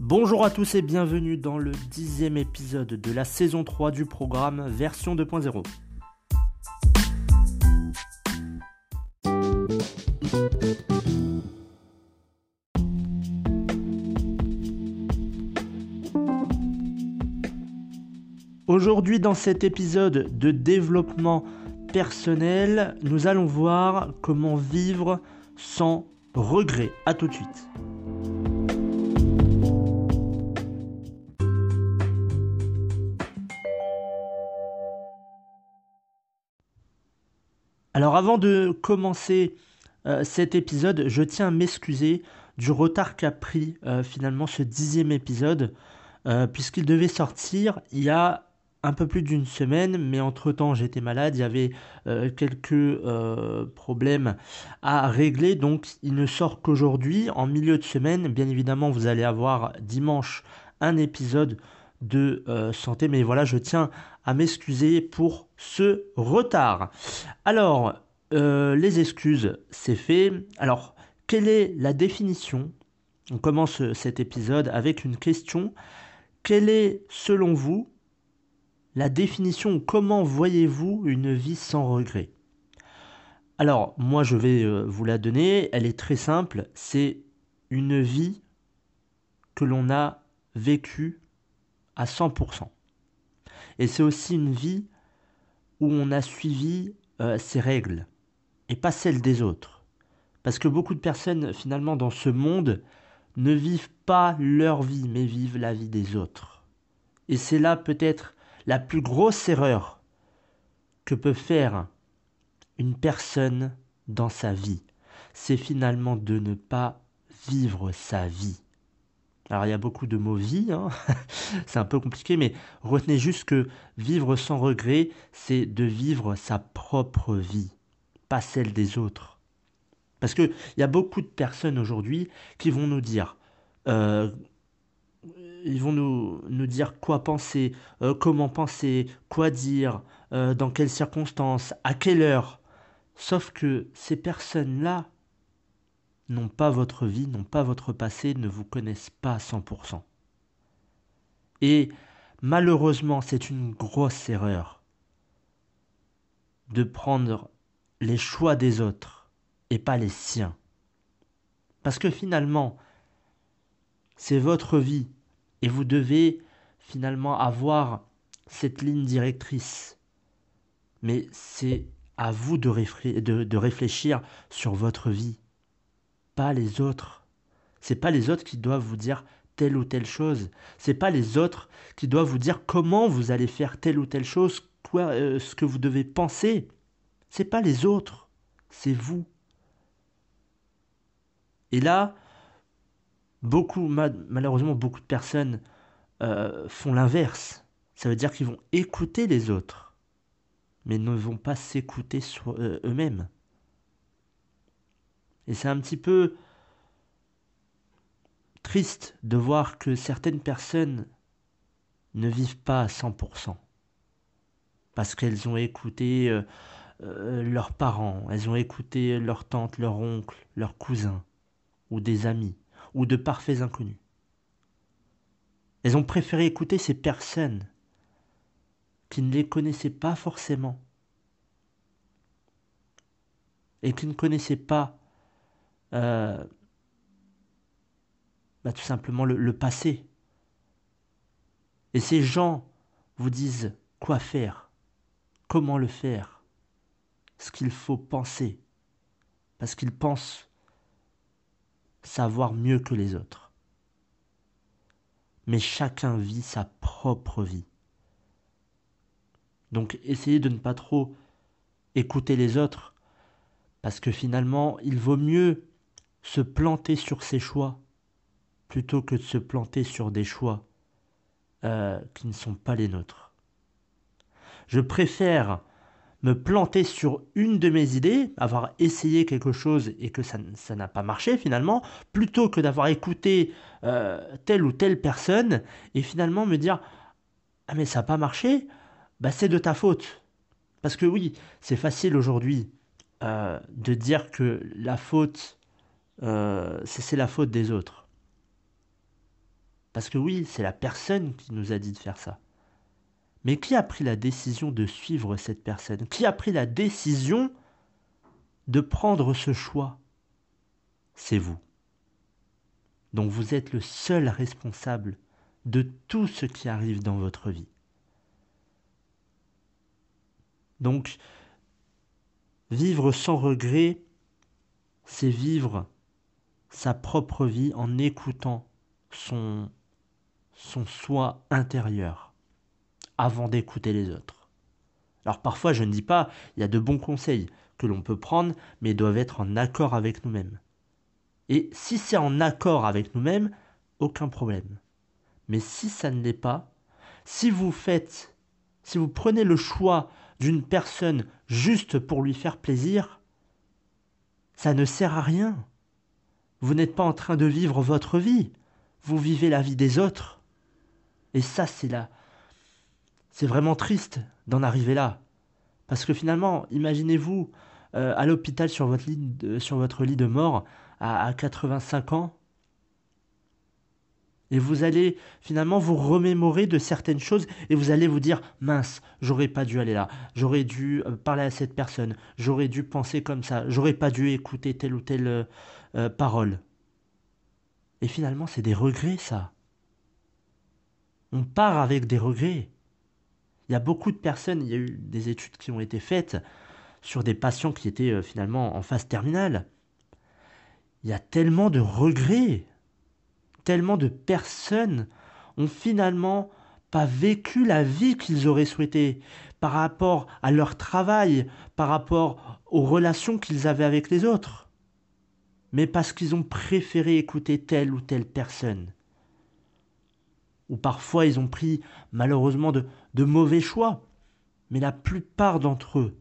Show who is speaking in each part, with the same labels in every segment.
Speaker 1: Bonjour à tous et bienvenue dans le dixième épisode de la saison 3 du programme version 2.0. Aujourd'hui dans cet épisode de développement personnel, nous allons voir comment vivre sans regret. A tout de suite. Alors avant de commencer euh, cet épisode, je tiens à m'excuser du retard qu'a pris euh, finalement ce dixième épisode, euh, puisqu'il devait sortir il y a un peu plus d'une semaine, mais entre-temps j'étais malade, il y avait quelques problèmes à régler, donc il ne sort qu'aujourd'hui, en milieu de semaine. Bien évidemment, vous allez avoir dimanche un épisode de santé, mais voilà, je tiens à m'excuser pour ce retard. Alors, euh, les excuses, c'est fait. Alors, quelle est la définition? On commence cet épisode avec une question. Quelle est, selon vous, la définition comment voyez-vous une vie sans regret? Alors, moi, je vais euh, vous la donner. Elle est très simple. C'est une vie que l'on a vécue à 100%. Et c'est aussi une vie où on a suivi euh, ses règles et pas celles des autres. Parce que beaucoup de personnes, finalement, dans ce monde, ne vivent pas leur vie, mais vivent la vie des autres. Et c'est là peut-être la plus grosse erreur que peut faire une personne dans sa vie. C'est finalement de ne pas vivre sa vie. Alors il y a beaucoup de mots vie, hein. c'est un peu compliqué, mais retenez juste que vivre sans regret, c'est de vivre sa propre vie, pas celle des autres. Parce qu'il y a beaucoup de personnes aujourd'hui qui vont nous dire, euh, ils vont nous, nous, dire quoi penser, euh, comment penser, quoi dire, euh, dans quelles circonstances, à quelle heure. Sauf que ces personnes-là, n'ont pas votre vie, n'ont pas votre passé, ne vous connaissent pas à 100%. Et malheureusement, c'est une grosse erreur de prendre les choix des autres et pas les siens. Parce que finalement, c'est votre vie et vous devez finalement avoir cette ligne directrice. Mais c'est à vous de, réfléchir sur votre vie pas les autres. C'est pas les autres qui doivent vous dire telle ou telle chose. C'est pas les autres qui doivent vous dire comment vous allez faire telle ou telle chose, euh, ce que vous devez penser. C'est pas les autres, c'est vous. Et là, beaucoup, malheureusement, beaucoup de personnes euh, font l'inverse. Ça veut dire qu'ils vont écouter les autres, mais ne vont pas s'écouter euh, eux-mêmes. Et c'est un petit peu triste de voir que certaines personnes ne vivent pas à 100%. Parce qu'elles ont écouté euh, leurs parents, elles ont écouté leur tante, leur oncle, leurs cousins, ou des amis, ou de parfaits inconnus. Elles ont préféré écouter ces personnes qui ne les connaissaient pas forcément et qui ne connaissaient pas euh, bah, tout simplement le, passé. Et ces gens vous disent quoi faire, comment le faire, ce qu'il faut penser, parce qu'ils pensent savoir mieux que les autres. mais chacun vit sa propre vie. Donc essayez de ne pas trop écouter les autres, parce que finalement, il vaut mieux se planter sur ses choix plutôt que de se planter sur des choix euh, qui ne sont pas les nôtres. Je préfère me planter sur une de mes idées, avoir essayé quelque chose et que ça n'a pas marché finalement, plutôt que d'avoir écouté euh, telle ou telle personne et finalement me dire ah mais ça n'a pas marché, bah c'est de ta faute. Parce que oui, c'est facile aujourd'hui euh, de dire que la faute, euh, c'est la faute des autres. Parce que oui, c'est la personne qui nous a dit de faire ça. Mais qui a pris la décision de suivre cette personne? Qui a pris la décision de prendre ce choix? C'est vous. Donc vous êtes le seul responsable de tout ce qui arrive dans votre vie. Donc, vivre sans regret, c'est vivre sa propre vie en écoutant son, son soi intérieur avant d'écouter les autres. Alors parfois, je ne dis pas, il y a de bons conseils que l'on peut prendre, mais ils doivent être en accord avec nous-mêmes. Et si c'est en accord avec nous-mêmes, aucun problème. Mais si ça ne l'est pas, si vous faites, si vous prenez le choix d'une personne juste pour lui faire plaisir, ça ne sert à rien. Vous n'êtes pas en train de vivre votre vie, vous vivez la vie des autres. Et ça, c'est là. C'est vraiment triste d'en arriver là. Parce que finalement, imaginez-vous euh, à l'hôpital sur, votre lit de, mort à, à 85 ans, et vous allez finalement vous remémorer de certaines choses et vous allez vous dire mince, j'aurais pas dû aller là, j'aurais dû euh, parler à cette personne, j'aurais dû penser comme ça, j'aurais pas dû écouter telle ou telle euh, parole. Et finalement, c'est des regrets ça. On part avec des regrets. Il y a beaucoup de personnes, il y a eu des études qui ont été faites sur des patients qui étaient finalement en phase terminale. Il y a tellement de regrets tellement de personnes ont finalement pas vécu la vie qu'ils auraient souhaité par rapport à leur travail, par rapport aux relations qu'ils avaient avec les autres, mais parce qu'ils ont préféré écouter telle ou telle personne. Ou parfois ils ont pris malheureusement de, mauvais choix, mais la plupart d'entre eux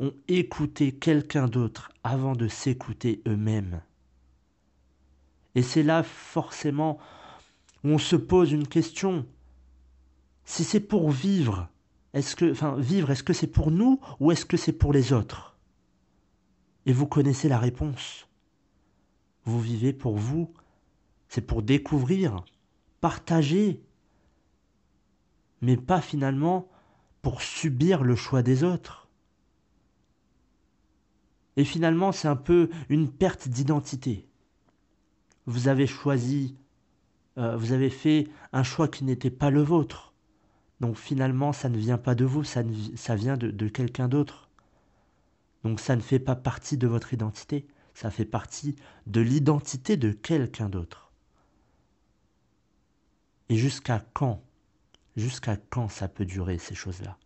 Speaker 1: ont écouté quelqu'un d'autre avant de s'écouter eux-mêmes. Et c'est là forcément où on se pose une question. Si c'est pour vivre, est-ce que, vivre, est-ce que c'est pour nous ou est-ce que c'est pour les autres? Et vous connaissez la réponse. Vous vivez pour vous, c'est pour découvrir, partager, mais pas finalement pour subir le choix des autres. Et finalement, c'est un peu une perte d'identité vous avez choisi, euh, vous avez fait un choix qui n'était pas le vôtre. Donc finalement, ça ne vient pas de vous, ça, vient de quelqu'un d'autre. Donc ça ne fait pas partie de votre identité, ça fait partie de l'identité de quelqu'un d'autre. Et jusqu'à quand Jusqu'à quand ça peut durer ces choses-là?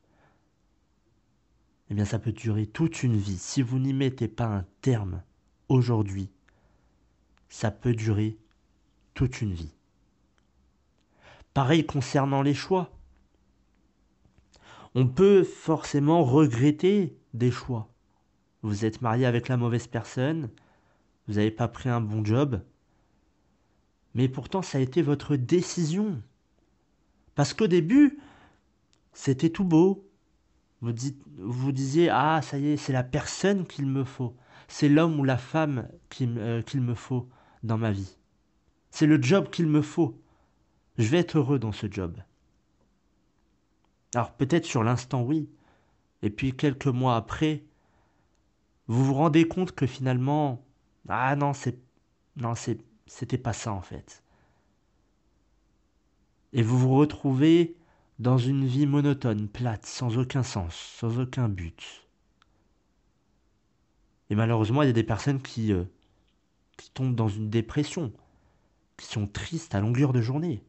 Speaker 1: Eh bien ça peut durer toute une vie. Si vous n'y mettez pas un terme aujourd'hui, ça peut durer toute une vie. Pareil concernant les choix. On peut forcément regretter des choix. Vous êtes marié avec la mauvaise personne, vous n'avez pas pris un bon job, mais pourtant ça a été votre décision. Parce qu'au début, c'était tout beau. Vous, vous disiez, ah ça y est, c'est la personne qu'il me faut, c'est l'homme ou la femme euh, qu'il me faut dans ma vie. C'est le job qu'il me faut. Je vais être heureux dans ce job. Alors peut-être sur l'instant oui, et puis quelques mois après, vous vous rendez compte que finalement, ah non, c'est non, c'est c'était pas ça en fait. Et vous vous retrouvez dans une vie monotone, plate, sans aucun sens, sans aucun but. Et malheureusement, il y a des personnes qui euh, qui tombent dans une dépression, qui sont tristes à longueur de journée.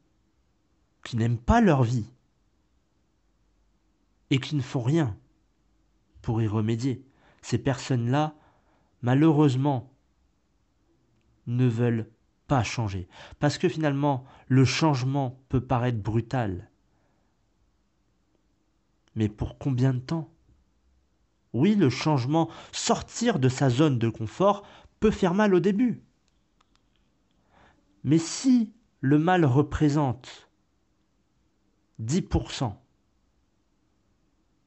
Speaker 1: qui n'aiment pas leur vie et qui ne font rien pour y remédier. Ces personnes-là, malheureusement, ne veulent pas changer. Parce que finalement, le changement peut paraître brutal. Mais pour combien de temps? Oui, le changement, sortir de sa zone de confort, peut faire mal au début. Mais si le mal représente 10%,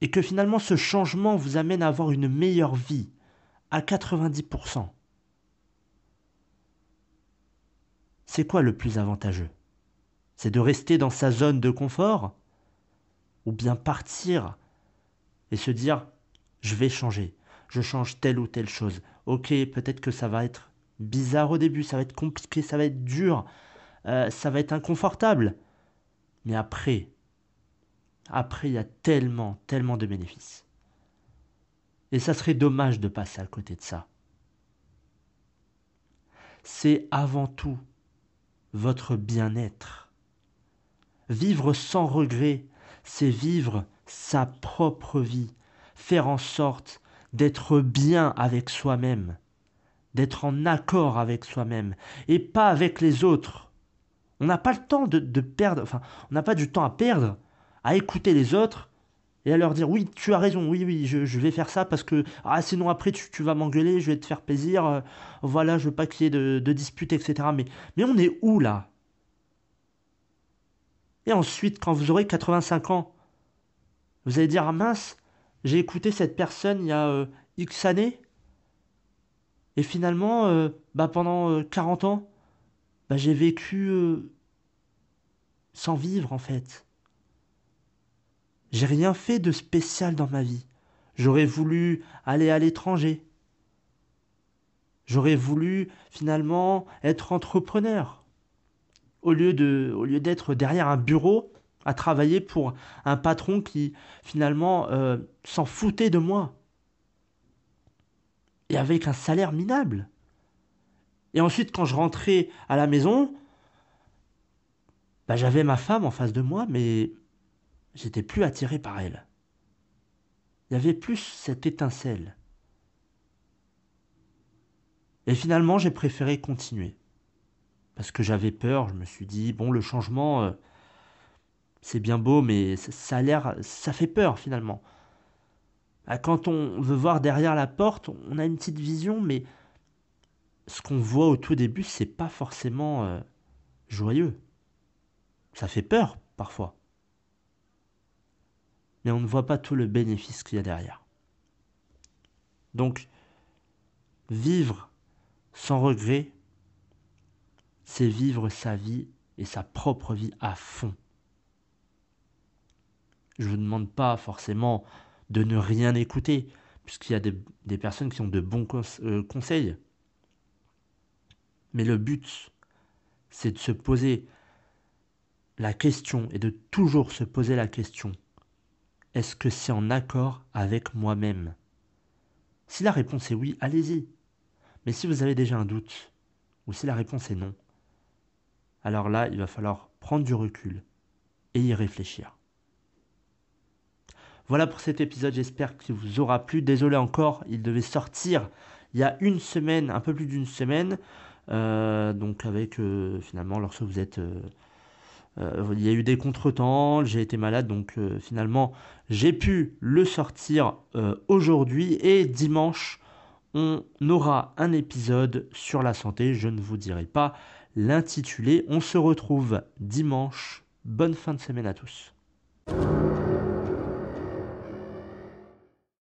Speaker 1: et que finalement ce changement vous amène à avoir une meilleure vie à 90%, c'est quoi le plus avantageux? C'est de rester dans sa zone de confort? Ou bien partir et se dire je vais changer, je change telle ou telle chose. Ok, peut-être que ça va être bizarre au début, ça va être compliqué, ça va être dur, euh, ça va être inconfortable. Mais après, après, il y a tellement, tellement de bénéfices. Et ça serait dommage de passer à côté de ça. C'est avant tout votre bien-être. Vivre sans regret, c'est vivre sa propre vie, faire en sorte d'être bien avec soi-même, d'être en accord avec soi-même, et pas avec les autres. On n'a pas le temps de, de perdre, enfin, on n'a pas du temps à perdre à écouter les autres et à leur dire oui, tu as raison, oui, oui, je, vais faire ça parce que ah, sinon après tu, vas m'engueuler, je vais te faire plaisir, euh, voilà, je veux pas qu'il y ait de, de disputes, etc. Mais, mais on est où là? Et ensuite, quand vous aurez 85 ans, vous allez dire ah mince, j'ai écouté cette personne il y a euh, X années et finalement, euh, bah, pendant 40 ans, bah, j'ai vécu sans vivre en fait. J'ai rien fait de spécial dans ma vie. J'aurais voulu aller à l'étranger. J'aurais voulu finalement être entrepreneur. Au lieu d'être derrière un bureau à travailler pour un patron qui finalement euh, s'en foutait de moi. Et avec un salaire minable. Et ensuite, quand je rentrais à la maison, bah, j'avais ma femme en face de moi, mais j'étais plus attiré par elle. Il y avait plus cette étincelle. Et finalement, j'ai préféré continuer. Parce que j'avais peur, je me suis dit, bon, le changement, euh, c'est bien beau, mais ça, a l'air, ça fait peur finalement. Bah, quand on veut voir derrière la porte, on a une petite vision, mais ce qu'on voit au tout début, c'est pas forcément euh, joyeux. Ça fait peur parfois mais on ne voit pas tout le bénéfice qu'il y a derrière. Donc, vivre sans regret, c'est vivre sa vie et sa propre vie à fond. Je ne vous demande pas forcément de ne rien écouter, puisqu'il y a des, personnes qui ont de bons euh, conseils. Mais le but, c'est de se poser la question et de toujours se poser la question est-ce que c'est en accord avec moi-même? Si la réponse est oui, allez-y. Mais si vous avez déjà un doute, ou si la réponse est non, alors là, il va falloir prendre du recul et y réfléchir. Voilà pour cet épisode, j'espère qu'il vous aura plu. Désolé encore, il devait sortir il y a une semaine, un peu plus d'une semaine. Euh, donc avec euh, finalement lorsque vous êtes euh, euh, il y a eu des contretemps, j'ai été malade, donc euh, finalement j'ai pu le sortir euh, aujourd'hui et dimanche on aura un épisode sur la santé, je ne vous dirai pas l'intituler. On se retrouve dimanche. Bonne fin de semaine à tous.